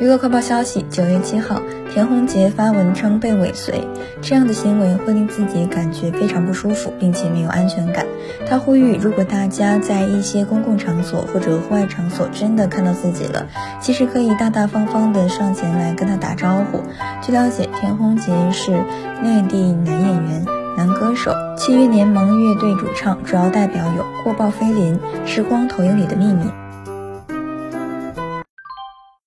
娱乐快报消息：九月七号，田宏杰发文称被尾随，这样的行为会令自己感觉非常不舒服，并且没有安全感。他呼吁，如果大家在一些公共场所或者户外场所真的看到自己了，其实可以大大方方的上前来跟他打招呼。据了解，田宏杰是内地男演员、男歌手，七月联盟乐队主唱，主要代表有《过曝菲林》《时光投影里的秘密》。